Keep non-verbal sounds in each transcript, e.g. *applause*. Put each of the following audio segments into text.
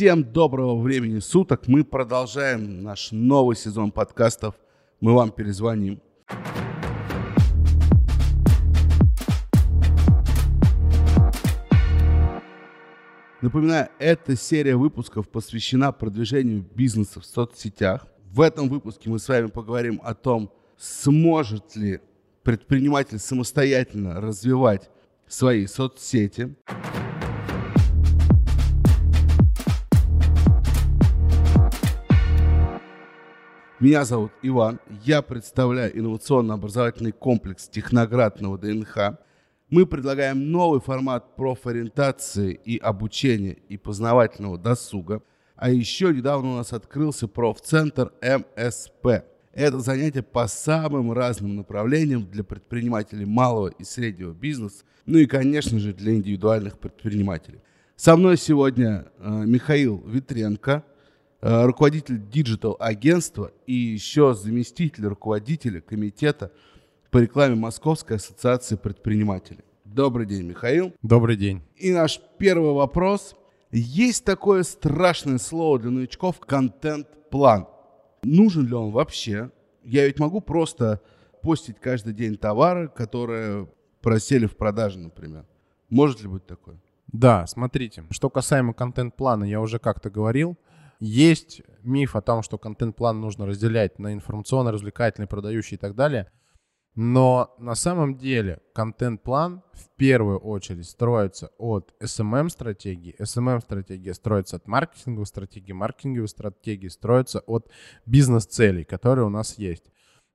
Всем доброго времени суток. Мы продолжаем наш новый сезон подкастов. Мы вам перезвоним. Напоминаю, эта серия выпусков посвящена продвижению бизнеса в соцсетях. В этом выпуске мы с вами поговорим о том, сможет ли предприниматель самостоятельно развивать свои соцсети. Меня зовут Иван, я представляю инновационно-образовательный комплекс Техноградного ДНХ. Мы предлагаем новый формат профориентации и обучения и познавательного досуга. А еще недавно у нас открылся профцентр МСП. Это занятие по самым разным направлениям для предпринимателей малого и среднего бизнеса, ну и, конечно же, для индивидуальных предпринимателей. Со мной сегодня э, Михаил Витренко, руководитель digital-агентства и еще заместитель руководителя комитета по рекламе Московской ассоциации предпринимателей. Добрый день, Михаил. Добрый день. И наш первый вопрос. Есть такое страшное слово для новичков – контент-план. Нужен ли он вообще? Я ведь могу просто постить каждый день товары, которые просели в продаже, например. Может ли быть такое? Да, смотрите. Что касаемо контент-плана, я уже как-то говорил. Есть миф о том, что контент-план нужно разделять на информационно-развлекательный, продающий и так далее – но на самом деле контент-план в первую очередь строится от SMM-стратегии. SMM-стратегия строится от маркетинговой стратегии. Маркетинговые стратегии строятся от бизнес-целей, которые у нас есть.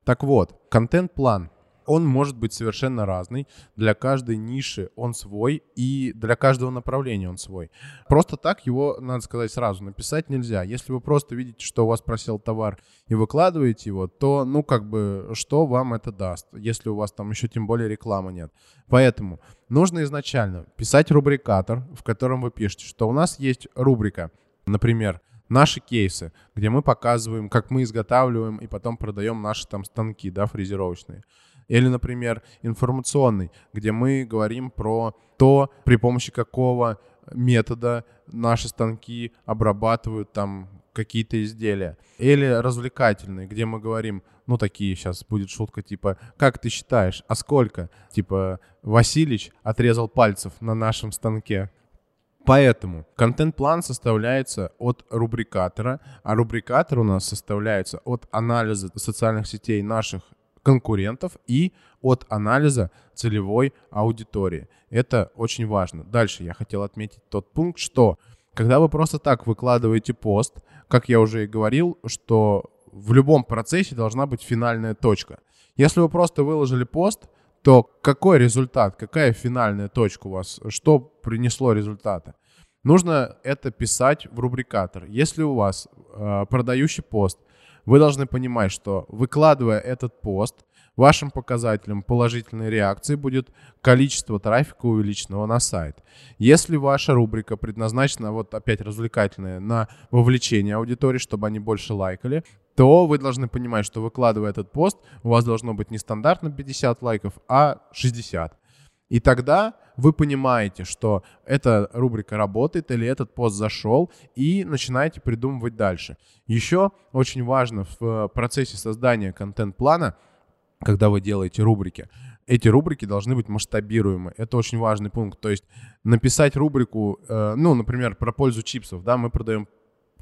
Так вот, контент-план он может быть совершенно разный. Для каждой ниши он свой, и для каждого направления он свой. Просто так его, надо сказать сразу, написать нельзя. Если вы просто видите, что у вас просел товар, и выкладываете его, то, ну, как бы, что вам это даст, если у вас там еще тем более рекламы нет. Поэтому нужно изначально писать рубрикатор, в котором вы пишете, что у нас есть рубрика, например, наши кейсы, где мы показываем, как мы изготавливаем и потом продаем наши там станки, да, фрезеровочные. Или, например, информационный, где мы говорим про то, при помощи какого метода наши станки обрабатывают там какие-то изделия. Или развлекательный, где мы говорим, ну, такие сейчас будет шутка, типа, как ты считаешь, а сколько? Типа, Василич отрезал пальцев на нашем станке. Поэтому контент-план составляется от рубрикатора, а рубрикатор у нас составляется от анализа социальных сетей наших конкурентов и от анализа целевой аудитории. Это очень важно. Дальше я хотел отметить тот пункт, что когда вы просто так выкладываете пост, как я уже и говорил, что в любом процессе должна быть финальная точка. Если вы просто выложили пост, то какой результат, какая финальная точка у вас, что принесло результаты? Нужно это писать в рубрикатор. Если у вас э, продающий пост, вы должны понимать, что выкладывая этот пост, вашим показателем положительной реакции будет количество трафика увеличенного на сайт. Если ваша рубрика предназначена, вот опять развлекательная, на вовлечение аудитории, чтобы они больше лайкали, то вы должны понимать, что выкладывая этот пост, у вас должно быть не стандартно 50 лайков, а 60. И тогда вы понимаете, что эта рубрика работает или этот пост зашел, и начинаете придумывать дальше. Еще очень важно в процессе создания контент-плана, когда вы делаете рубрики, эти рубрики должны быть масштабируемы. Это очень важный пункт. То есть написать рубрику, э, ну, например, про пользу чипсов, да, мы продаем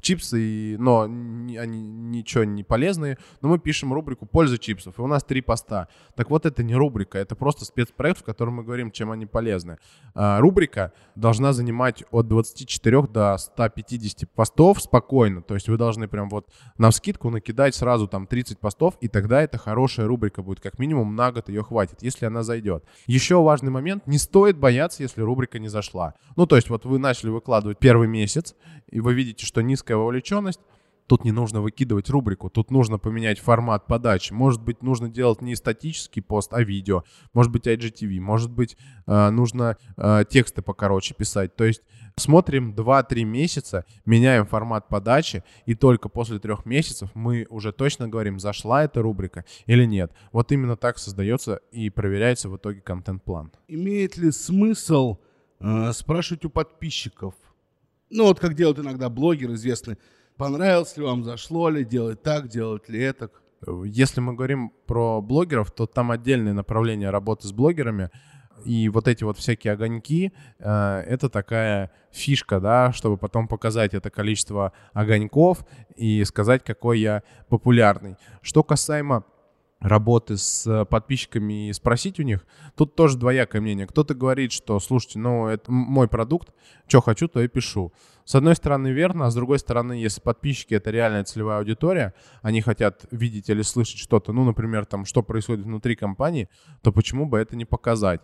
чипсы, но они ничего не полезные, но мы пишем рубрику «Польза чипсов», и у нас три поста. Так вот, это не рубрика, это просто спецпроект, в котором мы говорим, чем они полезны. А, рубрика должна занимать от 24 до 150 постов спокойно, то есть вы должны прям вот на скидку накидать сразу там 30 постов, и тогда это хорошая рубрика будет, как минимум на год ее хватит, если она зайдет. Еще важный момент, не стоит бояться, если рубрика не зашла. Ну, то есть вот вы начали выкладывать первый месяц, и вы видите, что низкая низкая вовлеченность, тут не нужно выкидывать рубрику, тут нужно поменять формат подачи. Может быть, нужно делать не статический пост, а видео. Может быть, IGTV. Может быть, э, нужно э, тексты покороче писать. То есть смотрим 2-3 месяца, меняем формат подачи, и только после трех месяцев мы уже точно говорим, зашла эта рубрика или нет. Вот именно так создается и проверяется в итоге контент-план. Имеет ли смысл э, спрашивать у подписчиков, Ну, вот как делают иногда блогеры известные. Понравилось ли вам, зашло ли, делать так, делать ли это. Если мы говорим про блогеров, то там отдельное направление работы с блогерами. И вот эти вот всякие огоньки, э, это такая фишка, да, чтобы потом показать это количество огоньков и сказать, какой я популярный. Что касаемо работы с э, подписчиками и спросить у них, тут тоже двоякое мнение. Кто-то говорит, что, слушайте, ну, это мой продукт, что хочу, то и пишу. С одной стороны, верно, а с другой стороны, если подписчики — это реальная целевая аудитория, они хотят видеть или слышать что-то, ну, например, там, что происходит внутри компании, то почему бы это не показать?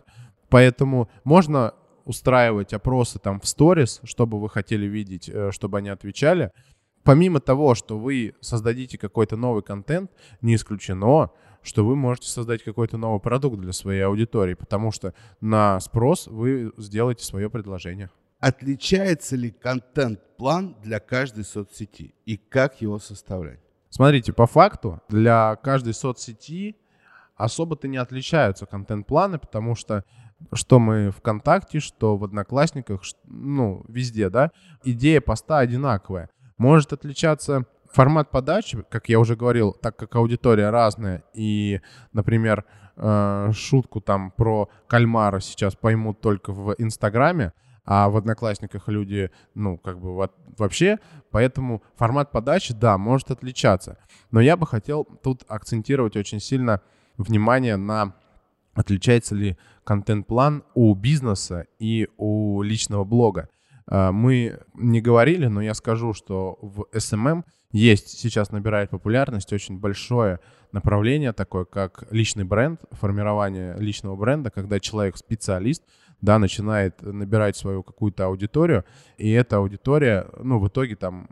Поэтому можно устраивать опросы там в сторис, чтобы вы хотели видеть, э, чтобы они отвечали. Помимо того, что вы создадите какой-то новый контент, не исключено, что вы можете создать какой-то новый продукт для своей аудитории, потому что на спрос вы сделаете свое предложение. Отличается ли контент-план для каждой соцсети и как его составлять? Смотрите, по факту для каждой соцсети особо-то не отличаются контент-планы, потому что что мы ВКонтакте, что в Одноклассниках, ну, везде, да, идея поста одинаковая. Может отличаться формат подачи, как я уже говорил, так как аудитория разная, и, например, э, шутку там про кальмара сейчас поймут только в Инстаграме, а в Одноклассниках люди, ну, как бы вообще, поэтому формат подачи, да, может отличаться. Но я бы хотел тут акцентировать очень сильно внимание на отличается ли контент-план у бизнеса и у личного блога. А, мы не говорили, но я скажу, что в SMM есть, сейчас набирает популярность очень большое направление такое, как личный бренд, формирование личного бренда, когда человек специалист, да, начинает набирать свою какую-то аудиторию, и эта аудитория, ну, в итоге там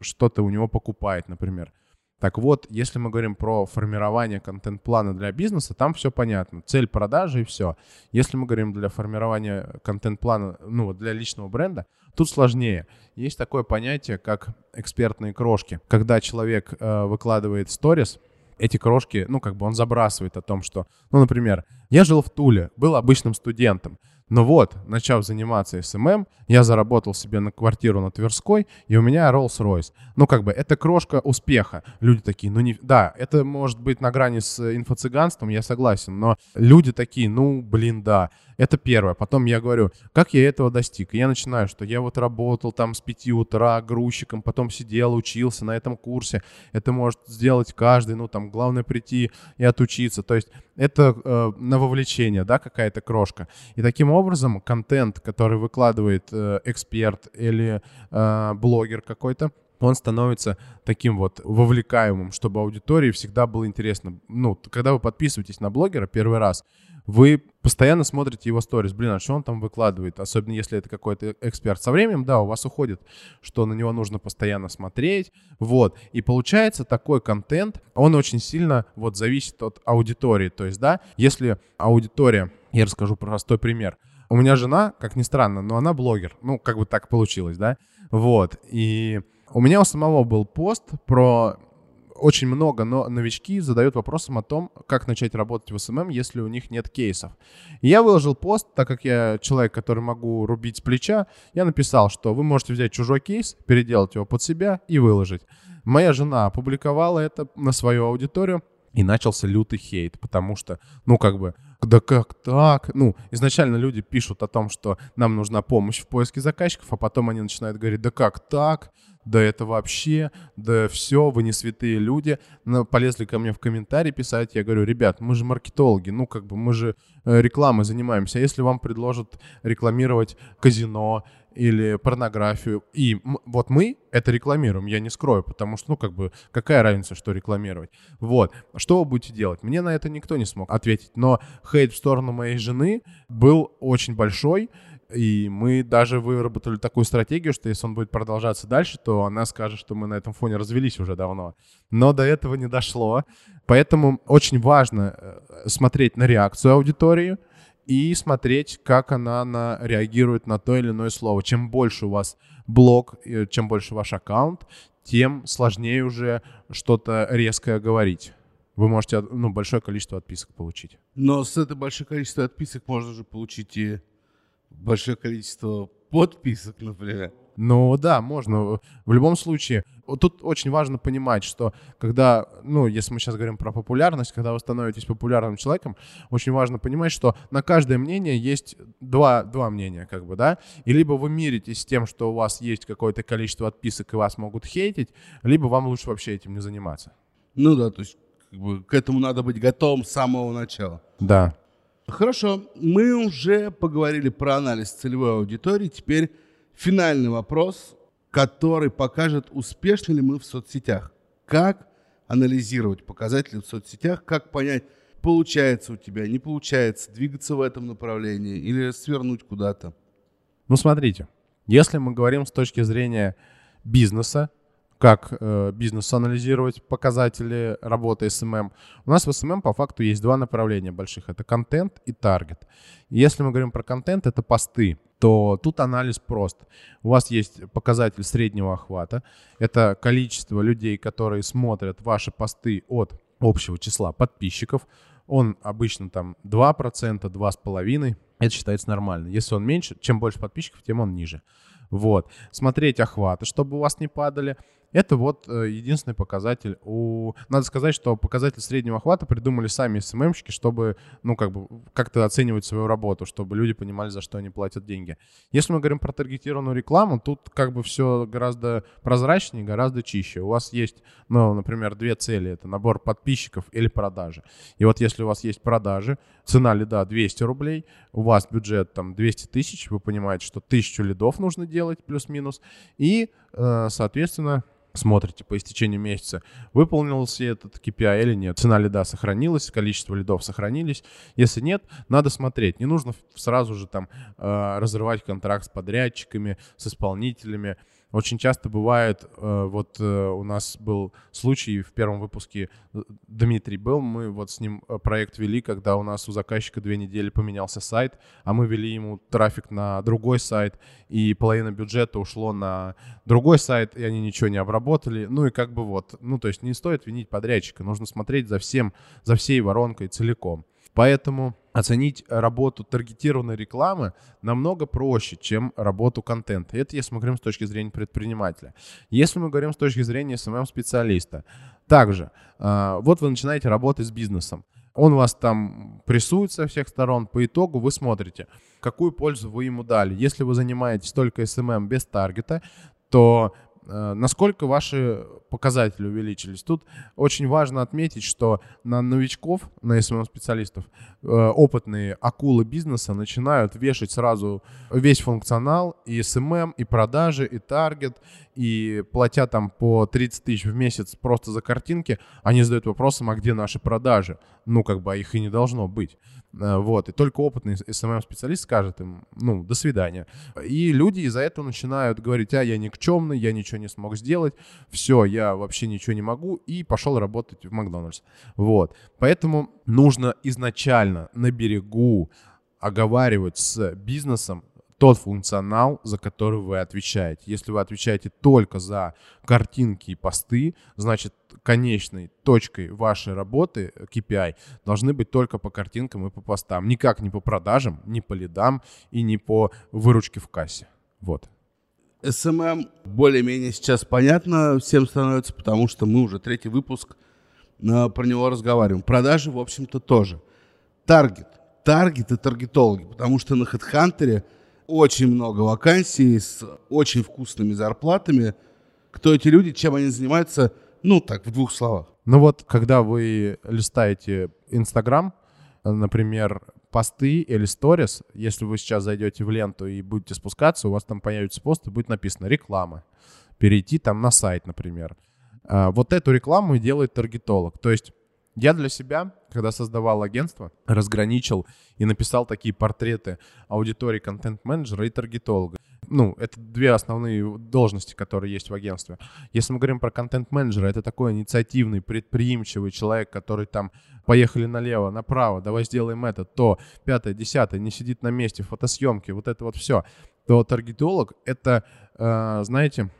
что-то у него покупает, например. Так вот, если мы говорим про формирование контент-плана для бизнеса, там все понятно. Цель продажи и все. Если мы говорим для формирования контент-плана, ну, для личного бренда, тут сложнее. Есть такое понятие, как экспертные крошки. Когда человек э, выкладывает сторис, эти крошки, ну, как бы он забрасывает о том, что, ну, например, я жил в Туле, был обычным студентом, но вот, начав заниматься SMM, я заработал себе на квартиру на Тверской, и у меня Rolls-Royce. Ну, как бы, это крошка успеха. Люди такие, ну, не... Да, это может быть на грани с инфо-цыганством, я согласен, но люди такие, ну, блин, да. Это первое. Потом я говорю, как я этого достиг? И я начинаю, что я вот работал там с 5 утра грузчиком, потом сидел, учился на этом курсе. Это может сделать каждый, ну там главное прийти и отучиться. То есть это э, на вовлечение, да, какая-то крошка. И таким образом контент, который выкладывает э, эксперт или э, блогер какой-то, он становится таким вот вовлекаемым, чтобы аудитории всегда было интересно. Ну, когда вы подписываетесь на блогера первый раз, вы постоянно смотрите его сторис. Блин, а что он там выкладывает? Особенно если это какой-то эксперт. Со временем, да, у вас уходит, что на него нужно постоянно смотреть. Вот. И получается такой контент, он очень сильно вот зависит от аудитории. То есть, да, если аудитория, я расскажу простой пример. У меня жена, как ни странно, но она блогер. Ну, как бы так получилось, да? Вот. И у меня у самого был пост про очень много но новички задают вопросом о том, как начать работать в SMM, если у них нет кейсов. Я выложил пост, так как я человек, который могу рубить с плеча, я написал, что вы можете взять чужой кейс, переделать его под себя и выложить. Моя жена опубликовала это на свою аудиторию, и начался лютый хейт, потому что, ну, как бы, да как так? Ну, изначально люди пишут о том, что нам нужна помощь в поиске заказчиков, а потом они начинают говорить, да как так? да это вообще, да все, вы не святые люди. Но полезли ко мне в комментарии писать, я говорю, ребят, мы же маркетологи, ну как бы мы же э, рекламой занимаемся. А если вам предложат рекламировать казино или порнографию, и вот мы это рекламируем, я не скрою, потому что, ну, как бы, какая разница, что рекламировать. Вот, что вы будете делать? Мне на это никто не смог ответить, но хейт в сторону моей жены был очень большой, и мы даже выработали такую стратегию, что если он будет продолжаться дальше, то она скажет, что мы на этом фоне развелись уже давно. Но до этого не дошло. Поэтому очень важно э, смотреть на реакцию аудитории и смотреть, как она на, реагирует на то или иное слово. Чем больше у вас блог, э, чем больше ваш аккаунт, тем сложнее уже что-то резкое говорить вы можете ну, большое количество отписок получить. Но с этого большое количество отписок можно же получить и большое количество подписок, например. Ну да, можно. В любом случае, тут очень важно понимать, что когда, ну, если мы сейчас говорим про популярность, когда вы становитесь популярным человеком, очень важно понимать, что на каждое мнение есть два, два мнения, как бы, да, и либо вы миритесь с тем, что у вас есть какое-то количество отписок и вас могут хейтить, либо вам лучше вообще этим не заниматься. Ну да, то есть как бы, к этому надо быть готовым с самого начала. Да. Хорошо, мы уже поговорили про анализ целевой аудитории, теперь финальный вопрос, который покажет, успешны ли мы в соцсетях. Как анализировать показатели в соцсетях, как понять, получается у тебя, не получается, двигаться в этом направлении или свернуть куда-то. Ну, смотрите, если мы говорим с точки зрения бизнеса, как э, бизнес анализировать показатели работы SMM. У нас в SMM по факту есть два направления больших. Это контент и таргет. Если мы говорим про контент, это посты то тут анализ прост. У вас есть показатель среднего охвата. Это количество людей, которые смотрят ваши посты от общего числа подписчиков. Он обычно там 2%, 2,5%. Это считается нормально. Если он меньше, чем больше подписчиков, тем он ниже. Вот. Смотреть охваты, чтобы у вас не падали. Это вот э, единственный показатель. У... Надо сказать, что показатель среднего охвата придумали сами СММщики, чтобы, ну, как бы, как-то оценивать свою работу, чтобы люди понимали, за что они платят деньги. Если мы говорим про таргетированную рекламу, тут как бы все гораздо прозрачнее, гораздо чище. У вас есть, ну, например, две цели. Это набор подписчиков или продажи. И вот если у вас есть продажи, цена лида 200 рублей, у вас бюджет там 200 тысяч, вы понимаете, что тысячу лидов нужно делать плюс-минус, и, э, соответственно, смотрите по истечению месяца, выполнился этот KPI или нет. Цена лида сохранилась, количество лидов сохранились. Если нет, надо смотреть. Не нужно сразу же там э, разрывать контракт с подрядчиками, с исполнителями. Очень часто бывает, э, вот э, у нас был случай в первом выпуске, э, Дмитрий был, мы вот с ним проект вели, когда у нас у заказчика две недели поменялся сайт, а мы вели ему трафик на другой сайт, и половина бюджета ушло на другой сайт, и они ничего не обработали. Ну и как бы вот, ну то есть не стоит винить подрядчика, нужно смотреть за всем, за всей воронкой целиком. Поэтому оценить работу таргетированной рекламы намного проще, чем работу контента. Это если мы говорим с точки зрения предпринимателя. Если мы говорим с точки зрения SMM-специалиста, также, а, вот вы начинаете работать с бизнесом. Он вас там прессует со всех сторон. По итогу вы смотрите, какую пользу вы ему дали. Если вы занимаетесь только SMM без таргета, то насколько ваши показатели увеличились? Тут очень важно отметить, что на новичков, на SMM-специалистов, э, опытные акулы бизнеса начинают вешать сразу весь функционал, и SMM, и продажи, и таргет, и платя там по 30 тысяч в месяц просто за картинки, они задают вопросом, а где наши продажи? Ну, как бы, а их и не должно быть. Э, вот, и только опытный SMM-специалист скажет им, ну, до свидания. И люди из-за этого начинают говорить, а, я никчемный, я ничего не смог сделать, все, я вообще ничего не могу, и пошел работать в Макдональдс. Вот, поэтому нужно изначально на берегу оговаривать с бизнесом тот функционал, за который вы отвечаете. Если вы отвечаете только за картинки и посты, значит, конечной точкой вашей работы, KPI, должны быть только по картинкам и по постам. Никак не по продажам, не по лидам и не по выручке в кассе. Вот. SMM более-менее сейчас понятно всем становится, потому что мы уже третий выпуск э, про него разговариваем. Продажи, в общем-то, тоже. Таргет. Таргет и таргетологи, потому что на HeadHunter очень много вакансий с очень вкусными зарплатами. Кто эти люди, чем они занимаются, ну так, в двух словах. Ну вот, когда вы листаете Инстаграм, например, посты или сторис, если вы сейчас зайдете в ленту и будете спускаться, у вас там появится пост и будет написано «реклама». Перейти там на сайт, например. А, вот эту рекламу делает таргетолог. То есть я для себя, когда создавал агентство, разграничил и написал такие портреты аудитории контент-менеджера и таргетолога. Ну, это две основные должности, которые есть в агентстве. Если мы говорим про контент-менеджера, это такой инициативный, предприимчивый человек, который там поехали налево, направо, давай сделаем это, то, пятое, десятое, не сидит на месте, фотосъемки, вот это вот все. То таргетолог — это, э, знаете,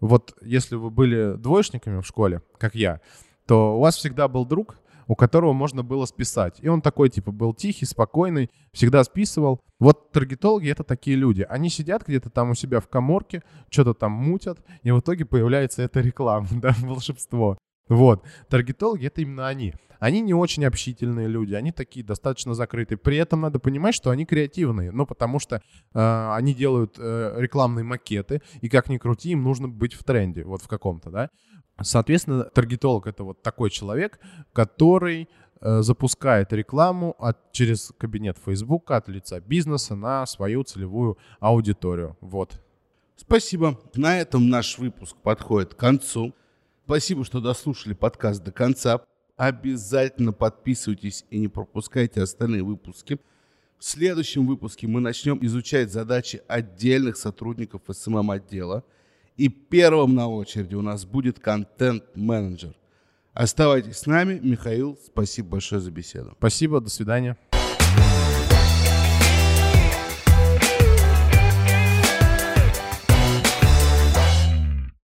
вот если вы были двоечниками в школе, как я, то у вас всегда был друг, у которого можно было списать. И он такой, типа, был тихий, спокойный, всегда списывал. Вот таргетологи — это такие люди. Они сидят где-то там у себя в коморке, что-то там мутят, и в итоге появляется эта реклама, *laughs* да, волшебство. Вот. Таргетологи — это именно они. Они не очень общительные люди, они такие достаточно закрытые. При этом надо понимать, что они креативные, ну, потому что э, они делают э, рекламные макеты, и как ни крути, им нужно быть в тренде, вот в каком-то, да. Соответственно, таргетолог — это вот такой человек, который э, запускает рекламу от, через кабинет Facebook от лица бизнеса на свою целевую аудиторию. Вот. Спасибо. На этом наш выпуск подходит к концу. Спасибо, что дослушали подкаст до конца. Обязательно подписывайтесь и не пропускайте остальные выпуски. В следующем выпуске мы начнем изучать задачи отдельных сотрудников СММ-отдела – и первым на очереди у нас будет контент-менеджер. Оставайтесь с нами. Михаил, спасибо большое за беседу. Спасибо, до свидания.